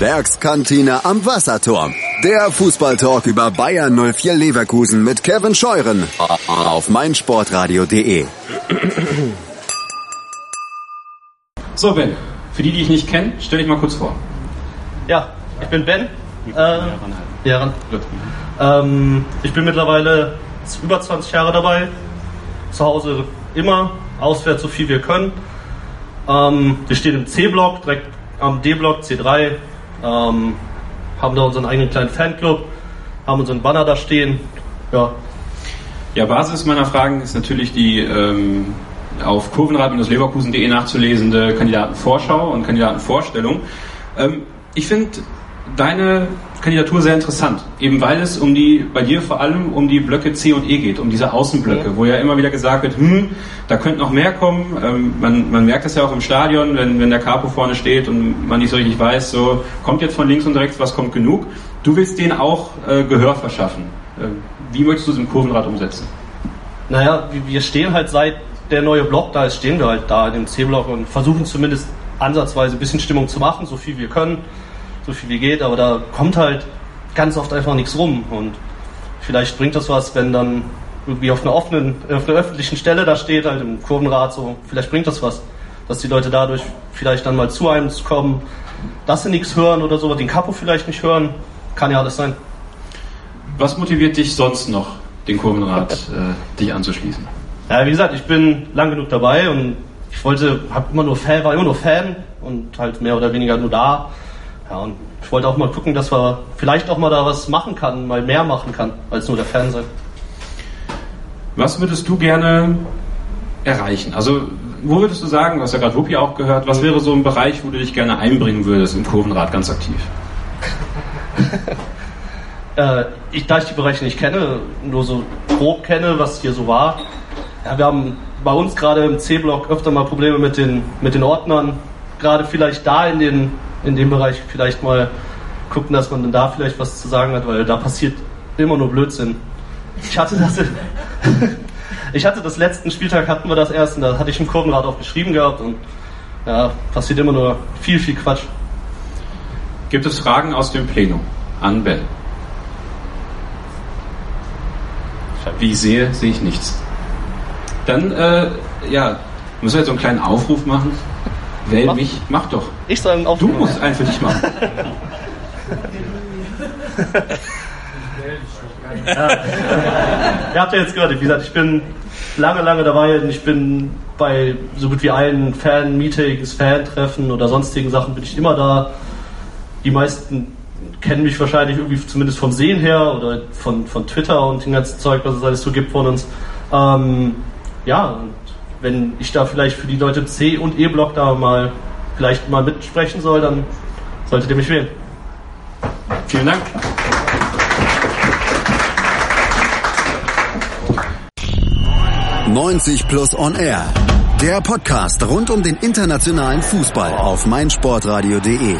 Werkskantine am Wasserturm. Der Fußballtalk über Bayern 04 Leverkusen mit Kevin Scheuren auf meinsportradio.de. So, Ben, für die, die ich nicht kenne, stell dich mal kurz vor. Ja, ich bin Ben. Äh, ja, ähm, ich bin mittlerweile über 20 Jahre dabei. Zu Hause immer, auswärts so viel wir können. Ähm, wir stehen im C-Block, direkt am D-Block, C3. Ähm, haben da unseren eigenen kleinen Fanclub, haben unseren Banner da stehen. Ja. Ja, Basis meiner Fragen ist natürlich die ähm, auf kurvenrad-leverkusen.de nachzulesende Kandidatenvorschau und Kandidatenvorstellung. Ähm, ich finde deine Kandidatur sehr interessant, eben weil es um die, bei dir vor allem um die Blöcke C und E geht, um diese Außenblöcke, ja. wo ja immer wieder gesagt wird, hm, da könnte noch mehr kommen. Ähm, man, man merkt das ja auch im Stadion, wenn, wenn der Capo vorne steht und man nicht so richtig weiß, so kommt jetzt von links und rechts, was kommt genug. Du willst denen auch äh, Gehör verschaffen. Äh, wie möchtest du es im Kurvenrad umsetzen? Naja, wir stehen halt seit der neue Block da ist, stehen wir halt da in dem C-Block und versuchen zumindest ansatzweise ein bisschen Stimmung zu machen, so viel wir können so viel wie geht, aber da kommt halt ganz oft einfach nichts rum und vielleicht bringt das was, wenn dann irgendwie auf einer offenen, auf einer öffentlichen Stelle da steht, halt im Kurvenrad so, vielleicht bringt das was, dass die Leute dadurch vielleicht dann mal zu einem kommen, dass sie nichts hören oder so, den Kapo vielleicht nicht hören, kann ja alles sein. Was motiviert dich sonst noch, den Kurvenrad äh, dich anzuschließen? Ja, wie gesagt, ich bin lang genug dabei und ich wollte, hab immer nur Fan, war immer nur Fan und halt mehr oder weniger nur da. Ja, und ich wollte auch mal gucken, dass wir vielleicht auch mal da was machen kann, mal mehr machen kann, als nur der Fernseher. Was würdest du gerne erreichen? Also, wo würdest du sagen, du hast ja gerade Wuppi auch gehört, was wäre so ein Bereich, wo du dich gerne einbringen würdest im Kurvenrad ganz aktiv? äh, ich, da ich die Bereiche nicht kenne, nur so grob kenne, was hier so war, ja, wir haben bei uns gerade im C-Block öfter mal Probleme mit den, mit den Ordnern. Gerade vielleicht da in den in dem Bereich vielleicht mal gucken, dass man dann da vielleicht was zu sagen hat, weil da passiert immer nur Blödsinn. Ich hatte das, ich hatte das letzten Spieltag hatten wir das erst und da hatte ich im Kurvenrad auch geschrieben gehabt und ja, passiert immer nur viel, viel Quatsch. Gibt es Fragen aus dem Plenum an Ben? Wie ich sehe, sehe ich nichts. Dann, äh, ja, müssen wir jetzt so einen kleinen Aufruf machen. Wähl mich, mach doch. Ich soll einen Aufruf Du musst einen für dich machen. ja. Ihr habt ja jetzt gehört, wie gesagt, ich bin lange, lange dabei und ich bin bei so gut wie allen Fan-Meetings, Fan-Treffen oder sonstigen Sachen bin ich immer da. Die meisten kennen mich wahrscheinlich irgendwie zumindest vom Sehen her oder von, von Twitter und dem ganzen Zeug, was es alles so gibt von uns. Ähm, ja, wenn ich da vielleicht für die Leute C und E-Block da mal vielleicht mal mitsprechen soll, dann solltet ihr mich wählen. Vielen Dank. »90 Plus On Air«, der Podcast rund um den internationalen Fußball auf meinsportradio.de.